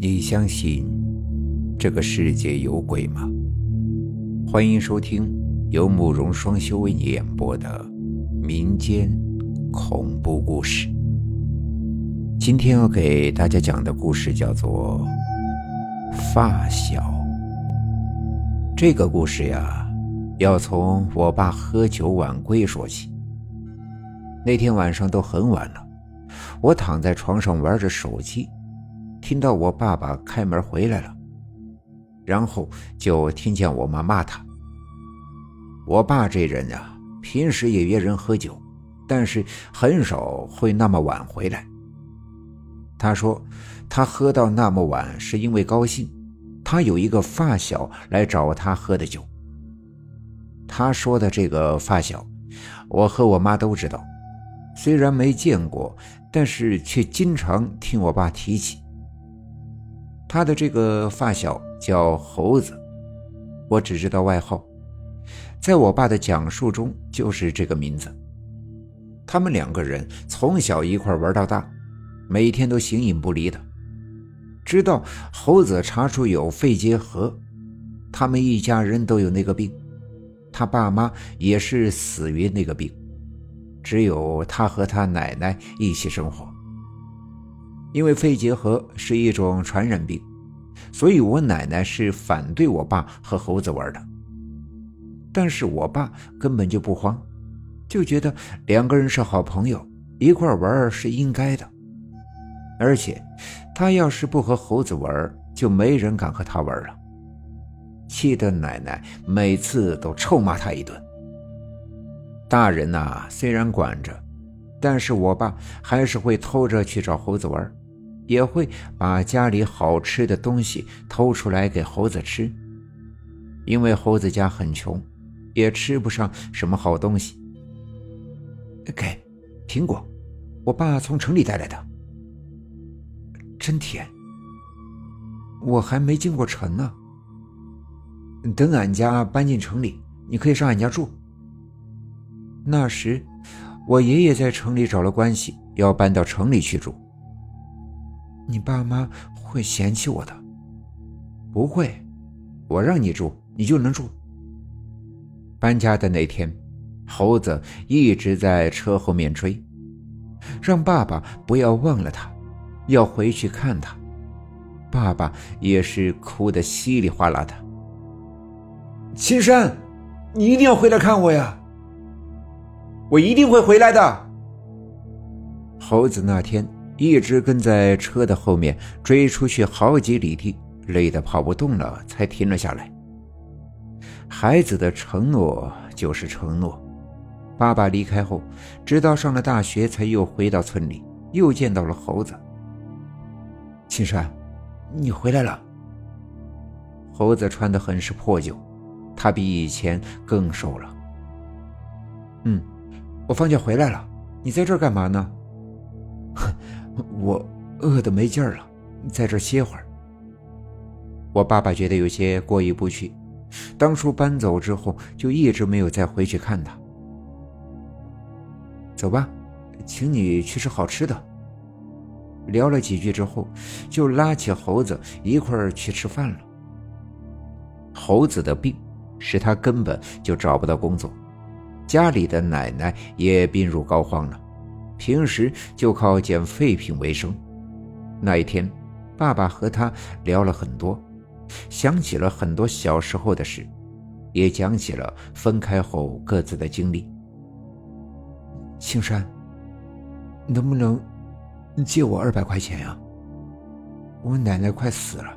你相信这个世界有鬼吗？欢迎收听由慕容双修为你演播的民间恐怖故事。今天要给大家讲的故事叫做《发小》。这个故事呀，要从我爸喝酒晚归说起。那天晚上都很晚了，我躺在床上玩着手机。听到我爸爸开门回来了，然后就听见我妈骂他。我爸这人呀，平时也约人喝酒，但是很少会那么晚回来。他说他喝到那么晚是因为高兴，他有一个发小来找他喝的酒。他说的这个发小，我和我妈都知道，虽然没见过，但是却经常听我爸提起。他的这个发小叫猴子，我只知道外号，在我爸的讲述中就是这个名字。他们两个人从小一块玩到大，每天都形影不离的。直到猴子查出有肺结核，他们一家人都有那个病，他爸妈也是死于那个病，只有他和他奶奶一起生活。因为肺结核是一种传染病，所以我奶奶是反对我爸和猴子玩的。但是我爸根本就不慌，就觉得两个人是好朋友，一块玩是应该的。而且，他要是不和猴子玩，就没人敢和他玩了。气得奶奶每次都臭骂他一顿。大人呐，虽然管着，但是我爸还是会偷着去找猴子玩。也会把家里好吃的东西偷出来给猴子吃，因为猴子家很穷，也吃不上什么好东西。给，苹果，我爸从城里带来的，真甜。我还没进过城呢。等俺家搬进城里，你可以上俺家住。那时，我爷爷在城里找了关系，要搬到城里去住。你爸妈会嫌弃我的？不会，我让你住，你就能住。搬家的那天，猴子一直在车后面追，让爸爸不要忘了他，要回去看他。爸爸也是哭得稀里哗啦的。青山，你一定要回来看我呀！我一定会回来的。猴子那天。一直跟在车的后面追出去好几里地，累得跑不动了，才停了下来。孩子的承诺就是承诺。爸爸离开后，直到上了大学，才又回到村里，又见到了猴子。青山，你回来了。猴子穿的很是破旧，他比以前更瘦了。嗯，我放假回来了，你在这儿干嘛呢？哼。我饿得没劲儿了，在这歇会儿。我爸爸觉得有些过意不去，当初搬走之后就一直没有再回去看他。走吧，请你去吃好吃的。聊了几句之后，就拉起猴子一块儿去吃饭了。猴子的病使他根本就找不到工作，家里的奶奶也病入膏肓了。平时就靠捡废品为生。那一天，爸爸和他聊了很多，想起了很多小时候的事，也讲起了分开后各自的经历。青山，能不能借我二百块钱呀？我奶奶快死了，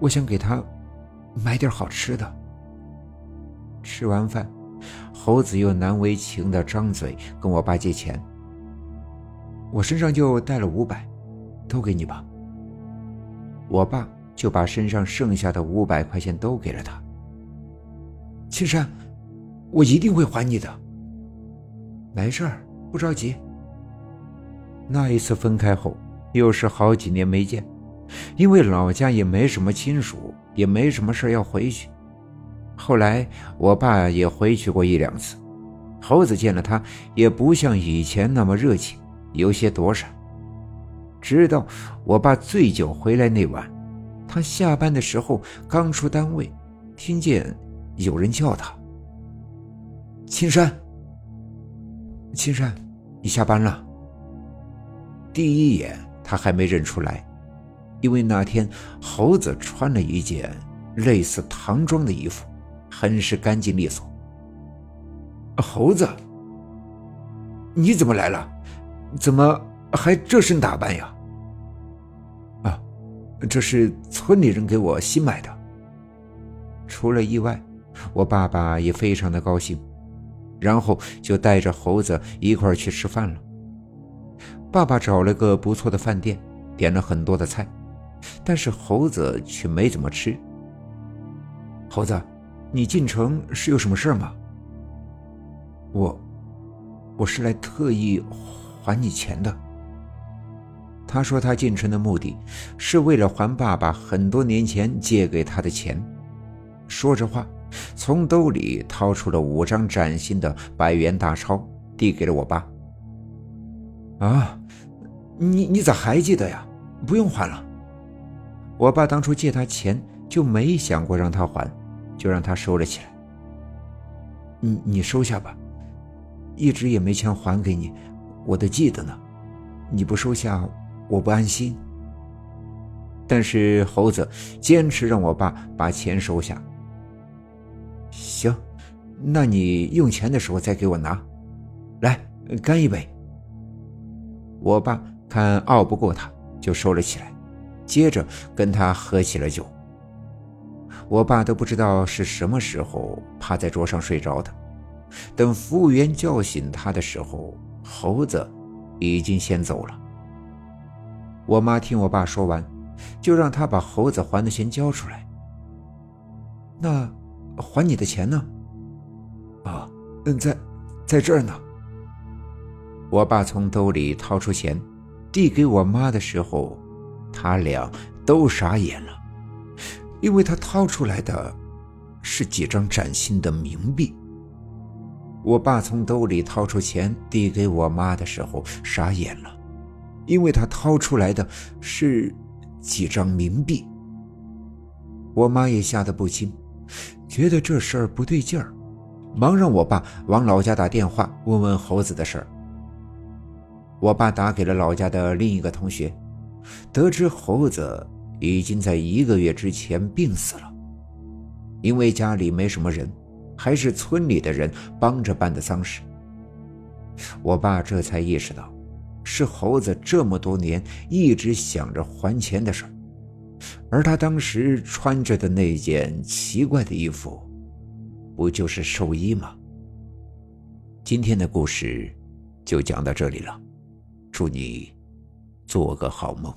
我想给她买点好吃的。吃完饭，猴子又难为情的张嘴跟我爸借钱。我身上就带了五百，都给你吧。我爸就把身上剩下的五百块钱都给了他。青山，我一定会还你的。没事儿，不着急。那一次分开后，又是好几年没见，因为老家也没什么亲属，也没什么事要回去。后来我爸也回去过一两次，猴子见了他也不像以前那么热情。有些躲闪，直到我爸醉酒回来那晚，他下班的时候刚出单位，听见有人叫他：“青山，青山，你下班了。”第一眼他还没认出来，因为那天猴子穿了一件类似唐装的衣服，很是干净利索。猴子，你怎么来了？怎么还这身打扮呀？啊，这是村里人给我新买的。出了意外，我爸爸也非常的高兴，然后就带着猴子一块去吃饭了。爸爸找了个不错的饭店，点了很多的菜，但是猴子却没怎么吃。猴子，你进城是有什么事吗？我，我是来特意还你钱的。他说他进城的目的是为了还爸爸很多年前借给他的钱。说着话，从兜里掏出了五张崭新的百元大钞，递给了我爸。啊，你你咋还记得呀？不用还了。我爸当初借他钱就没想过让他还，就让他收了起来。你你收下吧，一直也没钱还给你，我都记得呢。你不收下，我不安心。但是猴子坚持让我爸把钱收下。行，那你用钱的时候再给我拿。来，干一杯。我爸看拗不过他，就收了起来，接着跟他喝起了酒。我爸都不知道是什么时候趴在桌上睡着的，等服务员叫醒他的时候，猴子已经先走了。我妈听我爸说完，就让他把猴子还的钱交出来。那还你的钱呢？啊，嗯，在，在这儿呢。我爸从兜里掏出钱，递给我妈的时候，他俩都傻眼了，因为他掏出来的是几张崭新的冥币。我爸从兜里掏出钱递给我妈的时候，傻眼了，因为他掏出来的是几张冥币。我妈也吓得不轻，觉得这事儿不对劲儿，忙让我爸往老家打电话问问猴子的事儿。我爸打给了老家的另一个同学，得知猴子已经在一个月之前病死了。因为家里没什么人，还是村里的人帮着办的丧事。我爸这才意识到，是猴子这么多年一直想着还钱的事儿，而他当时穿着的那件奇怪的衣服，不就是寿衣吗？今天的故事就讲到这里了。祝你做个好梦。